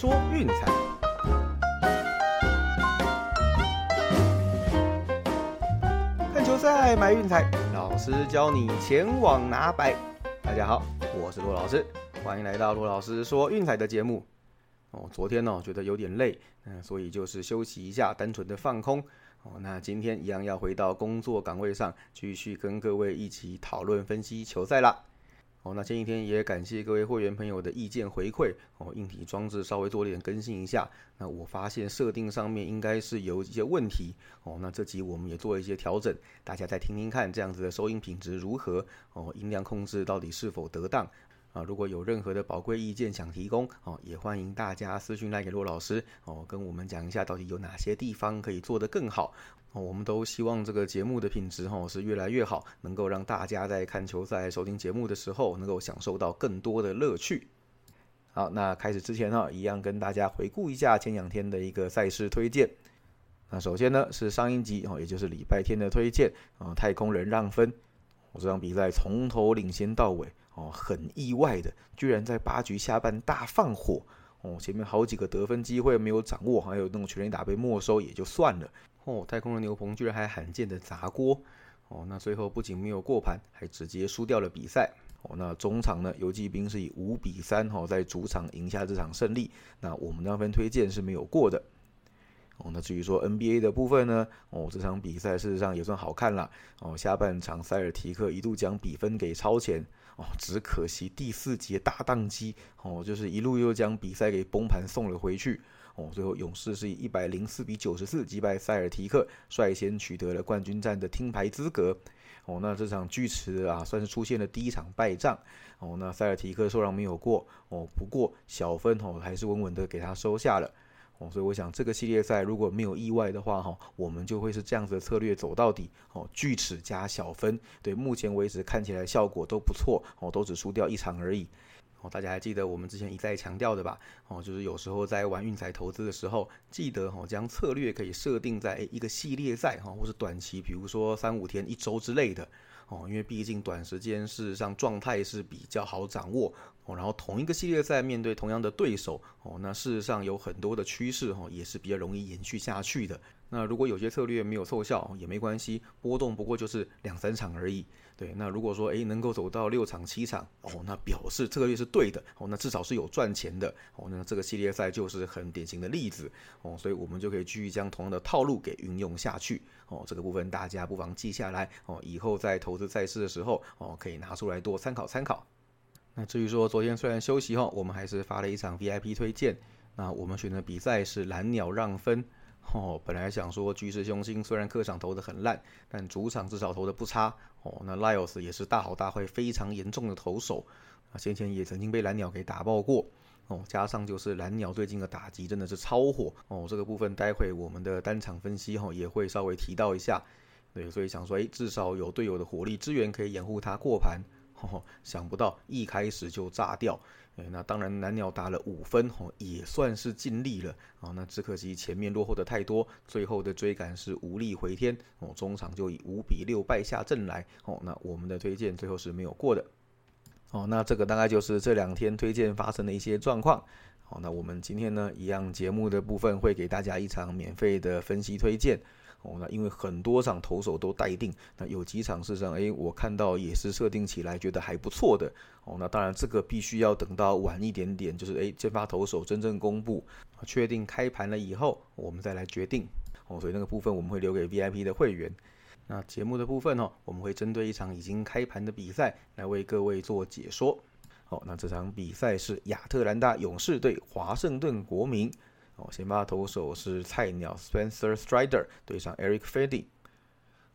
说运彩。看球赛买运彩，老师教你前往拿白。大家好，我是陆老师，欢迎来到陆老师说运彩的节目。哦，昨天呢觉得有点累，嗯，所以就是休息一下，单纯的放空。哦，那今天一样要回到工作岗位上，继续跟各位一起讨论分析球赛啦。哦，那前几天也感谢各位会员朋友的意见回馈。哦，硬体装置稍微做点更新一下。那我发现设定上面应该是有一些问题。哦，那这集我们也做了一些调整，大家再听听看，这样子的收音品质如何？哦，音量控制到底是否得当？啊，如果有任何的宝贵意见想提供，哦，也欢迎大家私讯来给骆老师，哦，跟我们讲一下到底有哪些地方可以做得更好。哦，我们都希望这个节目的品质，哈，是越来越好，能够让大家在看球赛、收听节目的时候，能够享受到更多的乐趣。好，那开始之前哈，一样跟大家回顾一下前两天的一个赛事推荐。那首先呢是上一集哦，也就是礼拜天的推荐啊，太空人让分。我这场比赛从头领先到尾。哦，很意外的，居然在八局下半大放火哦！前面好几个得分机会没有掌握，还有那种全垒打被没收也就算了哦。太空人牛棚居然还罕见的砸锅哦！那最后不仅没有过盘，还直接输掉了比赛哦。那中场呢，游击兵是以五比三哈在主场赢下这场胜利。那我们那分推荐是没有过的哦。那至于说 NBA 的部分呢，哦这场比赛事实上也算好看了哦。下半场塞尔提克一度将比分给超前。哦，只可惜第四节大宕机，哦，就是一路又将比赛给崩盘送了回去，哦，最后勇士是以一百零四比九十四击败塞尔提克，率先取得了冠军战的听牌资格，哦，那这场巨池啊，算是出现了第一场败仗，哦，那塞尔提克受让没有过，哦，不过小分哦还是稳稳的给他收下了。哦，所以我想这个系列赛如果没有意外的话，哈，我们就会是这样子的策略走到底。哦，锯齿加小分，对，目前为止看起来效果都不错。哦，都只输掉一场而已。哦，大家还记得我们之前一再强调的吧？哦，就是有时候在玩运彩投资的时候，记得哦将策略可以设定在一个系列赛哈，或是短期，比如说三五天、一周之类的。哦，因为毕竟短时间事实上状态是比较好掌握哦，然后同一个系列赛面对同样的对手哦，那事实上有很多的趋势哦，也是比较容易延续下去的。那如果有些策略没有凑效也没关系，波动不过就是两三场而已。对，那如果说诶能够走到六场七场哦，那表示策略是对的哦，那至少是有赚钱的哦，那这个系列赛就是很典型的例子哦，所以我们就可以继续将同样的套路给运用下去哦。这个部分大家不妨记下来哦，以后在投资赛事的时候哦，可以拿出来多参考参考。那至于说昨天虽然休息后，我们还是发了一场 VIP 推荐，那我们选的比赛是蓝鸟让分。哦，本来想说巨石雄心虽然客场投的很烂，但主场至少投的不差。哦，那 Lyles 也是大好大坏、非常严重的投手，啊，先前也曾经被蓝鸟给打爆过。哦，加上就是蓝鸟最近的打击真的是超火。哦，这个部分待会我们的单场分析哈也会稍微提到一下。对，所以想说，哎，至少有队友的火力支援可以掩护他过盘。哦，想不到一开始就炸掉，那当然蓝鸟打了五分，哦，也算是尽力了，啊，那只可惜前面落后的太多，最后的追赶是无力回天，哦，中场就以五比六败下阵来，哦，那我们的推荐最后是没有过的，哦，那这个大概就是这两天推荐发生的一些状况，好，那我们今天呢，一样节目的部分会给大家一场免费的分析推荐。哦，那因为很多场投手都待定，那有几场事实上，哎，我看到也是设定起来觉得还不错的。哦，那当然这个必须要等到晚一点点，就是哎，先发投手真正公布，确定开盘了以后，我们再来决定。哦，所以那个部分我们会留给 VIP 的会员。那节目的部分哦，我们会针对一场已经开盘的比赛来为各位做解说。好，那这场比赛是亚特兰大勇士对华盛顿国民。哦，先发投手是菜鸟 Spencer Strider 对上 Eric Fedde。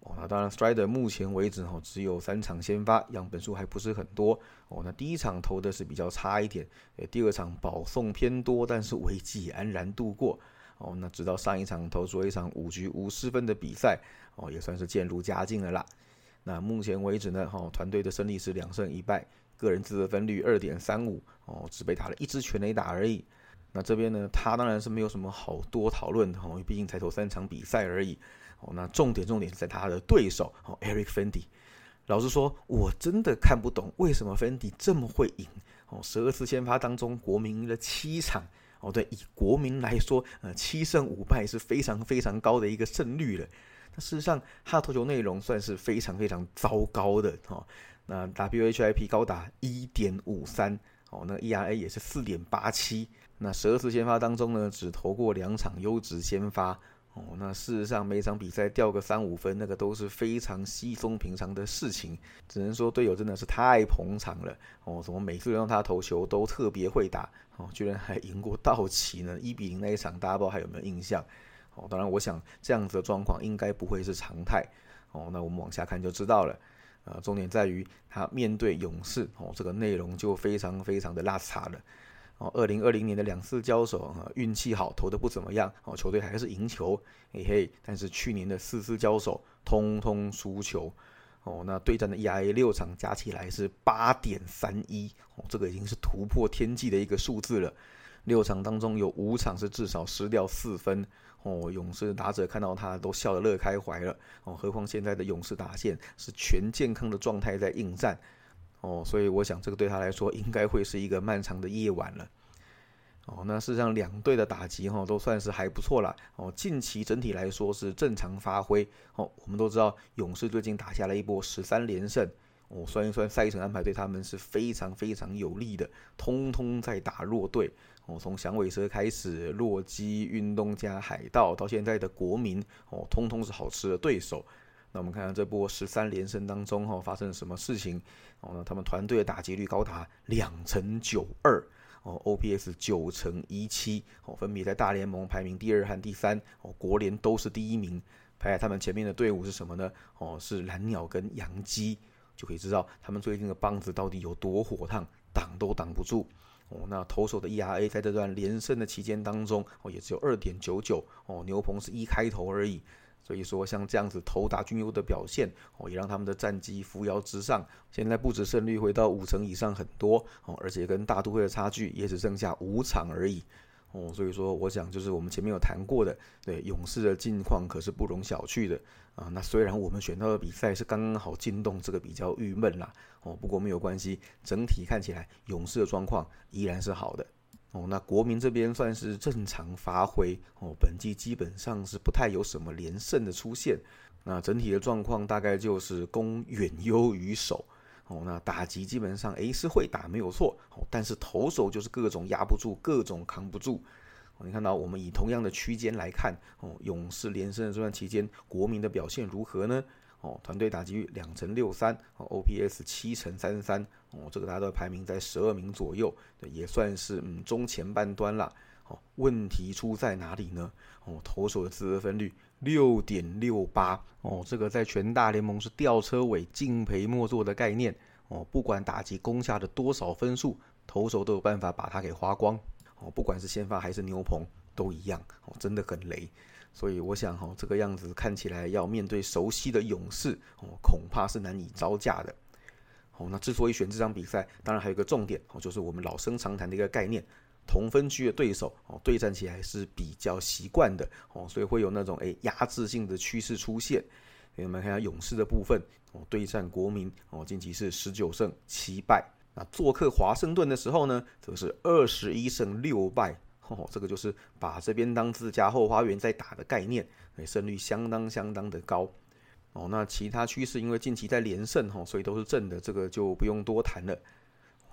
哦，那当然 Strider 目前为止哦只有三场先发，样本数还不是很多。哦，那第一场投的是比较差一点，诶，第二场保送偏多，但是危机安然度过。哦，那直到上一场投出了一场五局无失分的比赛，哦，也算是渐入佳境了啦。那目前为止呢，哈，团队的胜利是两胜一败，个人自责分率二点三五，哦，只被打了一支全垒打而已。那这边呢，他当然是没有什么好多讨论的，因为毕竟才投三场比赛而已。哦，那重点重点是在他的对手，哦，Eric Fendi。老实说，我真的看不懂为什么 Fendi 这么会赢。哦，十二次先发当中，国民赢了七场，哦，对，以国民来说，呃，七胜五败是非常非常高的一个胜率了。那事实上，他的投球内容算是非常非常糟糕的哦。那 WHIP 高达一点五三，哦，那 ERA 也是四点八七。那十二次先发当中呢，只投过两场优质先发。哦，那事实上每场比赛掉个三五分，那个都是非常稀松平常的事情。只能说队友真的是太捧场了。哦，怎么每次让他投球都特别会打？哦，居然还赢过道奇呢，一比零那一场，大家不知道还有没有印象？哦，当然我想这样子的状况应该不会是常态。哦，那我们往下看就知道了。呃，重点在于他面对勇士，哦，这个内容就非常非常的拉差了。哦，二零二零年的两次交手，啊，运气好，投的不怎么样，哦，球队还是赢球，嘿嘿。但是去年的四次交手，通通输球，哦，那对战的 EIA 六场加起来是八点三一，哦，这个已经是突破天际的一个数字了。六场当中有五场是至少失掉四分，哦，勇士打者看到他都笑得乐开怀了，哦，何况现在的勇士打线是全健康的状态在应战。哦，所以我想这个对他来说应该会是一个漫长的夜晚了。哦，那事实上两队的打击哈都算是还不错了。哦，近期整体来说是正常发挥。哦，我们都知道勇士最近打下了一波十三连胜。哦，算一算赛程安排对他们是非常非常有利的，通通在打弱队。哦，从响尾蛇开始，洛基、运动家、海盗到现在的国民，哦，通通是好吃的对手。那我们看看这波十三连胜当中哈发生了什么事情哦？那他们团队的打击率高达两成九二哦，OPS 九成一七哦，分别在大联盟排名第二和第三哦，国联都是第一名。排在他们前面的队伍是什么呢？哦，是蓝鸟跟洋基，就可以知道他们最近的棒子到底有多火烫，挡都挡不住哦。那投手的 ERA 在这段连胜的期间当中哦，也只有二点九九哦，牛棚是一开头而已。所以说，像这样子投打均优的表现哦，也让他们的战绩扶摇直上。现在不止胜率回到五成以上很多哦，而且跟大都会的差距也只剩下五场而已哦。所以说，我想就是我们前面有谈过的，对勇士的近况可是不容小觑的啊。那虽然我们选到的比赛是刚刚好进洞，这个比较郁闷啦哦，不过没有关系，整体看起来勇士的状况依然是好的。哦，那国民这边算是正常发挥哦，本季基本上是不太有什么连胜的出现。那整体的状况大概就是攻远优于守哦。那打击基本上诶是会打没有错哦，但是投手就是各种压不住，各种扛不住。你看到我们以同样的区间来看哦，勇士连胜的这段期间，国民的表现如何呢？哦，团队打击率两成六三，哦，OPS 七成三三，哦，这个大家都排名在十二名左右，也算是嗯中前半端了。哦，问题出在哪里呢？哦，投手的自得分率六点六八，哦，这个在全大联盟是吊车尾、敬陪末座的概念。哦，不管打击攻下的多少分数，投手都有办法把它给花光。哦，不管是先发还是牛棚都一样。哦，真的很雷。所以我想哈，这个样子看起来要面对熟悉的勇士哦，恐怕是难以招架的。哦，那之所以选这场比赛，当然还有一个重点哦，就是我们老生常谈的一个概念，同分区的对手哦，对战起来是比较习惯的哦，所以会有那种诶压制性的趋势出现。我们看下勇士的部分哦，对战国民哦，近期是十九胜七败。那做客华盛顿的时候呢，则是二十一胜六败。哦，这个就是把这边当自家后花园在打的概念，哎，胜率相当相当的高。哦，那其他趋势因为近期在连胜哈，所以都是正的，这个就不用多谈了。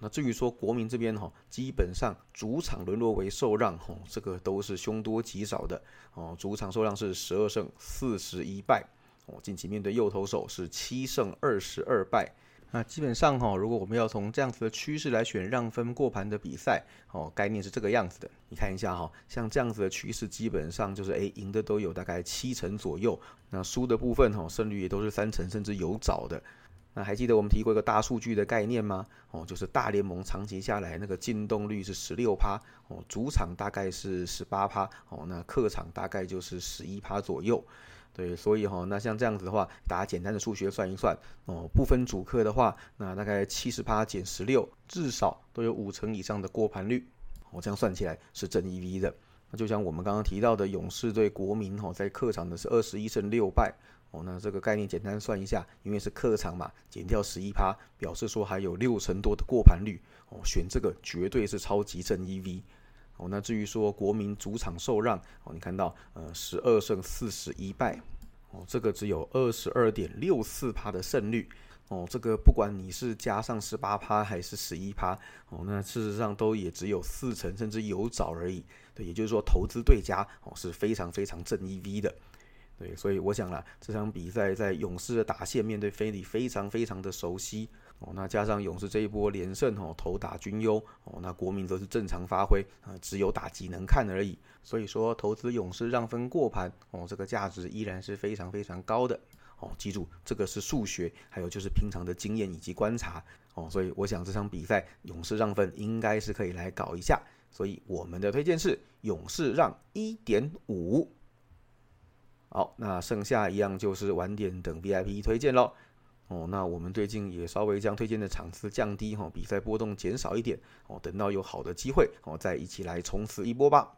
那至于说国民这边哈，基本上主场沦落为受让哈，这个都是凶多吉少的。哦，主场受让是十二胜四十一败，哦，近期面对右投手是七胜二十二败。那基本上哈，如果我们要从这样子的趋势来选让分过盘的比赛，哦，概念是这个样子的。你看一下哈，像这样子的趋势，基本上就是诶，赢的都有大概七成左右，那输的部分哈，胜率也都是三成甚至有找的。那还记得我们提过一个大数据的概念吗？哦，就是大联盟长期下来那个进动率是十六趴，哦，主场大概是十八趴，哦，那客场大概就是十一趴左右。对，所以哈，那像这样子的话，大家简单的数学算一算哦，不分主客的话，那大概七十趴减十六，至少都有五成以上的过盘率。哦，这样算起来是正 EV 的。那就像我们刚刚提到的，勇士对国民哈，在客场的是二十一胜六败。哦，那这个概念简单算一下，因为是客场嘛，减掉十一趴，表示说还有六成多的过盘率。哦，选这个绝对是超级正 EV。哦，那至于说国民主场受让哦，你看到呃十二胜四十一败哦，这个只有二十二点六四趴的胜率哦，这个不管你是加上十八趴还是十一趴哦，那事实上都也只有四成甚至有找而已。对，也就是说投资对家哦是非常非常正 EV 的。对，所以我想了，这场比赛在勇士的打线面对菲利非常非常的熟悉。哦，那加上勇士这一波连胜哦，投打均优哦，那国民则是正常发挥啊，只有打击能看而已。所以说，投资勇士让分过盘哦，这个价值依然是非常非常高的哦。记住，这个是数学，还有就是平常的经验以及观察哦。所以我想这场比赛勇士让分应该是可以来搞一下。所以我们的推荐是勇士让一点五。好，那剩下一样就是晚点等 VIP 推荐喽。哦，那我们最近也稍微将推荐的场次降低哈，比赛波动减少一点哦，等到有好的机会哦，再一起来冲刺一波吧。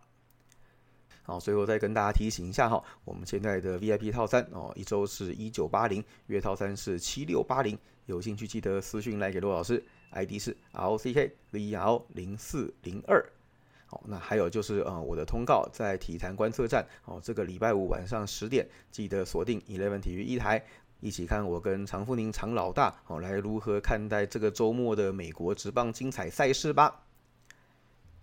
好，最后再跟大家提醒一下哈，我们现在的 VIP 套餐哦，一周是一九八零，月套餐是七六八零，有兴趣记得私讯来给罗老师，ID 是 L C K V R 零四零二。好，那还有就是呃，我的通告在体坛观测站哦，这个礼拜五晚上十点，记得锁定 Eleven 体育一台。一起看我跟常富宁常老大哦，来如何看待这个周末的美国职棒精彩赛事吧。